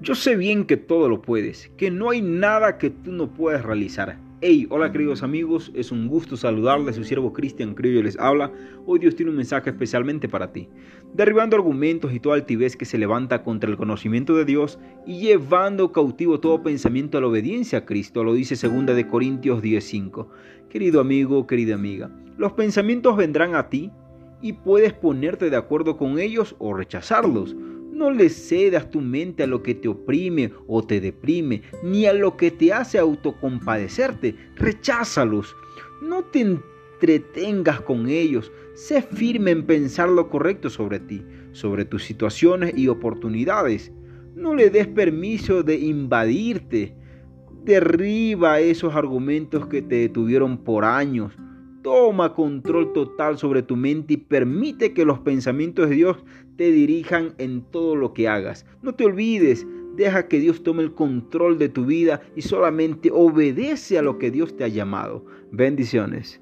Yo sé bien que todo lo puedes, que no hay nada que tú no puedas realizar. Hey, hola queridos amigos, es un gusto saludarles, su siervo Cristian Criollo les habla. Hoy Dios tiene un mensaje especialmente para ti, derribando argumentos y toda altivez que se levanta contra el conocimiento de Dios y llevando cautivo todo pensamiento a la obediencia a Cristo, lo dice 2 de Corintios 10:5. Querido amigo, querida amiga, los pensamientos vendrán a ti y puedes ponerte de acuerdo con ellos o rechazarlos. No le cedas tu mente a lo que te oprime o te deprime, ni a lo que te hace autocompadecerte. Recházalos. No te entretengas con ellos. Sé firme en pensar lo correcto sobre ti, sobre tus situaciones y oportunidades. No le des permiso de invadirte. Derriba esos argumentos que te detuvieron por años. Toma control total sobre tu mente y permite que los pensamientos de Dios te dirijan en todo lo que hagas. No te olvides, deja que Dios tome el control de tu vida y solamente obedece a lo que Dios te ha llamado. Bendiciones.